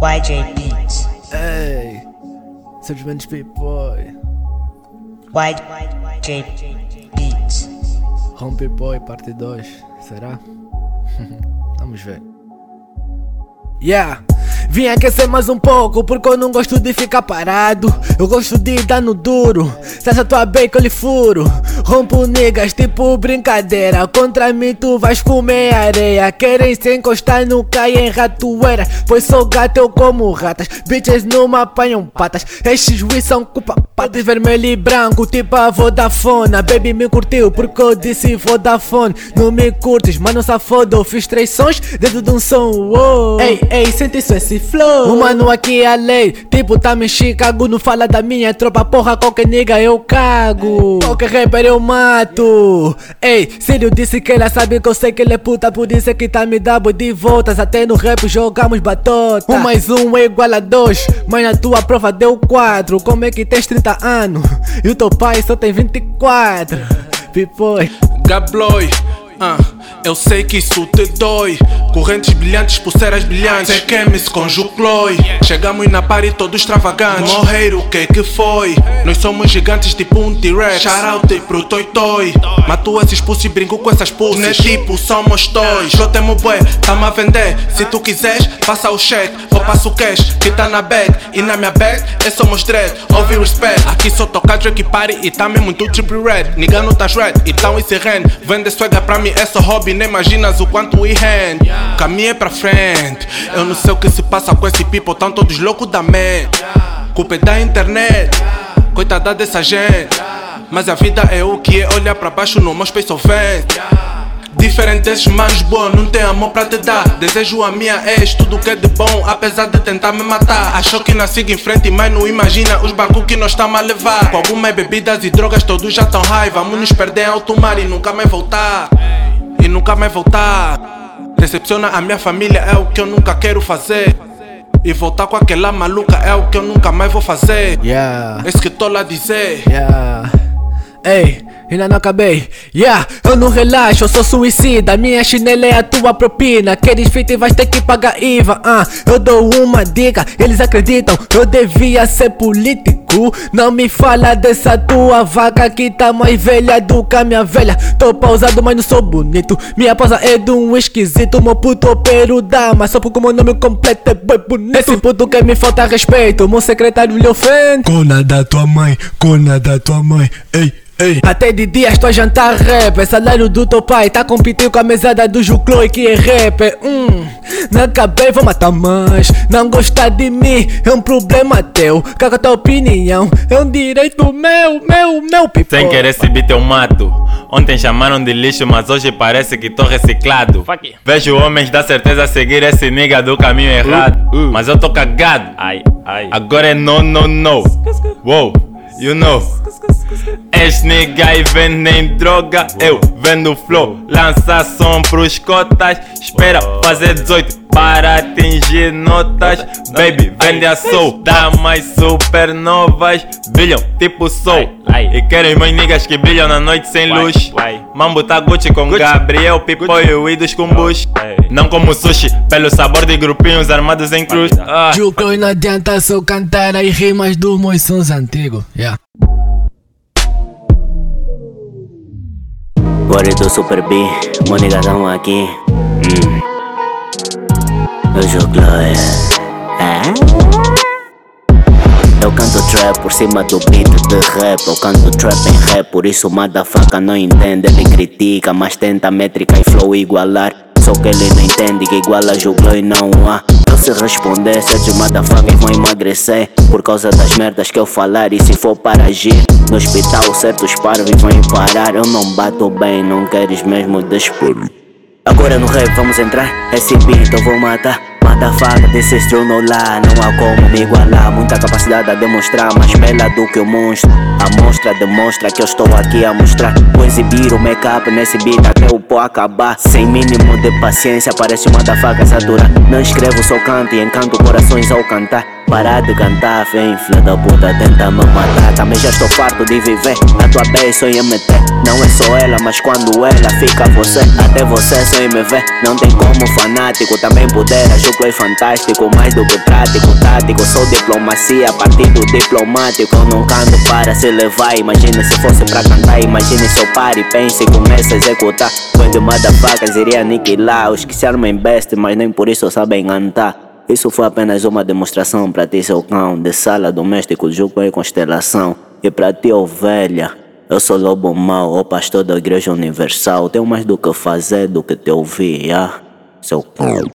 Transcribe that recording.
YJ Beats. Ei, simplesmente P-Boy. YJ Beats. Home P-Boy parte 2, será? Vamos ver. Yeah! Vim aquecer mais um pouco, porque eu não gosto de ficar parado. Eu gosto de dar no duro. Se essa tua bacon lhe furo. Rompo niggas tipo brincadeira. Contra mim tu vais comer areia. Querem se encostar no cai em ratoeira. Pois sou gato, eu como ratas. Bitches me apanham patas. Estes juiz são culpa patas vermelho e branco, tipo a Vodafone. Baby me curtiu porque eu disse Vodafone. Não me curtes, mas não safoda. Eu fiz três sons dentro de um som. Ei, ei, sente isso, esse flow. O mano aqui é a lei. Tipo, tá em Chicago. Não fala da minha tropa, porra. Qualquer nigga eu cago. Qualquer rapper eu mato. Ei, Sírio disse que ela sabe que eu sei que ele é puta. Por isso é que tá me dando de voltas. Até no rap jogamos batota. Um mais um é igual a dois. Mas na tua prova deu quatro. Como é que tens 30 anos? E o teu pai só tem 24. Pipoi. Gabloy, ah, eu sei que isso te dói. Correntes brilhantes, pulseiras brilhantes. Sei que me se conjugloi. Chegamos na party todo extravagante. Morreiro, o que que foi? Nós somos gigantes tipo um T-Rex. Shoutout pro Toy Toy. Mato esses pussies e brinco com essas pussies. Não é tipo, somos toys. Eu temo bué, tá-me a vender. Se tu quiseres, passa o cheque. Ou passa o cash que tá na bag. E na minha bag, é somos dread. Ouve respect. Aqui só toca Drake Party e tá mesmo muito triple red. Nigga não tá red, então esse rende. Vende swagger pra mim, é só hobby. Nem imaginas o quanto we hand. Caminho é pra frente. Eu não sei o que se passa com esse people, tão todos loucos da mente. Culpa é da internet. Coitada dessa gente. Mas a vida é o que é olhar pra baixo no meu space ofense. Diferente desses manos boa, não tem amor pra te dar. Desejo a minha ex, tudo que é de bom, apesar de tentar me matar. Achou que não siga em frente, mas não imagina os barcos que nós estamos a levar. Com algumas bebidas e drogas, todos já tão high. Vamos nos perder em alto mar e nunca mais voltar. E nunca mais voltar. Decepciona a minha família, é o que eu nunca quero fazer. E voltar com aquela maluca é o que eu nunca mais vou fazer. Yeah. É isso que tô lá dizer. Yeah. Ei, ainda não acabei. Yeah, eu não relaxo, eu sou suicida. Minha chinela é a tua propina. Queres fita e vais ter que pagar IVA. Ah, eu dou uma dica, eles acreditam. Eu devia ser político. Não me fala dessa tua vaca que tá mais velha do que a minha velha. Tô pausado, mas não sou bonito. Minha pausa é de um esquisito. Meu puto opero dama. Só porque o meu nome completo é boi bonito. Esse puto que me falta respeito. Meu secretário lhe ofende. Cona da tua mãe, cona da tua mãe, ei, ei. Até de dia estou a jantar rap, é salário do teu pai Tá competindo com a mesada do Jucloi que é rap Hum, não acabei, vou matar mais Não gostar de mim é um problema teu Caga a tua opinião, é um direito meu, meu, meu pipo Sem querer esse beat eu mato. Ontem chamaram de lixo, mas hoje parece que tô reciclado. Vejo homens da certeza a seguir esse nigga do caminho errado. Mas eu tô cagado. Agora é no, no, no. Wow, you know. És nigga e vendem droga, eu vendo flow. Lança som pros cotas, espera fazer 18 para atingir notas. Baby, vende a soul, dá mais supernovas. Brilham tipo soul. E querem mais niggas que brilham na noite sem luz. Mambo tá Gucci com Gabriel, Pipo e com Bush. Não como sushi, pelo sabor de grupinhos armados em cruz. Ah. Não adianta só cantar aí rimas dos meus sons antigos yeah. Bora do Super B, monigadão aqui. Hum. Eu jogo é. Eu canto trap por cima do beat de rap. Eu canto trap em rap, por isso o motherfucker não entende. Ele critica, mas tenta métrica e flow igualar. Só que ele não entende que igual a jogou e não há. Eu se responder, certos motherfuckers vão emagrecer. Por causa das merdas que eu falar e se for para agir. No hospital, certos parvos vão parar. Eu não bato bem, não queres mesmo despor. Agora no rap vamos entrar, esse beat eu vou matar This is true no lá. Não há como me igualar. Muita capacidade a demonstrar Mais bela do que o monstro. A mostra demonstra que eu estou aqui a mostrar. Vou exibir o make-up nesse beat até o pó acabar. Sem mínimo de paciência parece uma motherfucker saturar Não escrevo, só canto e encanto corações ao cantar Parar de cantar, vem, filha da puta, tenta me matar. Também já estou farto de viver. Na tua base só ia meter. Não é só ela, mas quando ela fica você, até você só me ver. Não tem como fanático, também poder. Acho é fantástico, mais do que prático, tático. Sou diplomacia, partido diplomático. Eu não canto para se levar. Imagina se fosse pra cantar, imagine se eu pare, pense e comece a executar. Quando motherfuckers iria aniquilar. Os que se armam best, mas nem por isso sabem cantar. Isso foi apenas uma demonstração para ti, seu cão, de sala doméstico, jogo em constelação. E para ti, ovelha, eu sou lobo mau, o pastor da igreja universal. Tenho mais do que fazer do que te ouvir, ah, seu cão.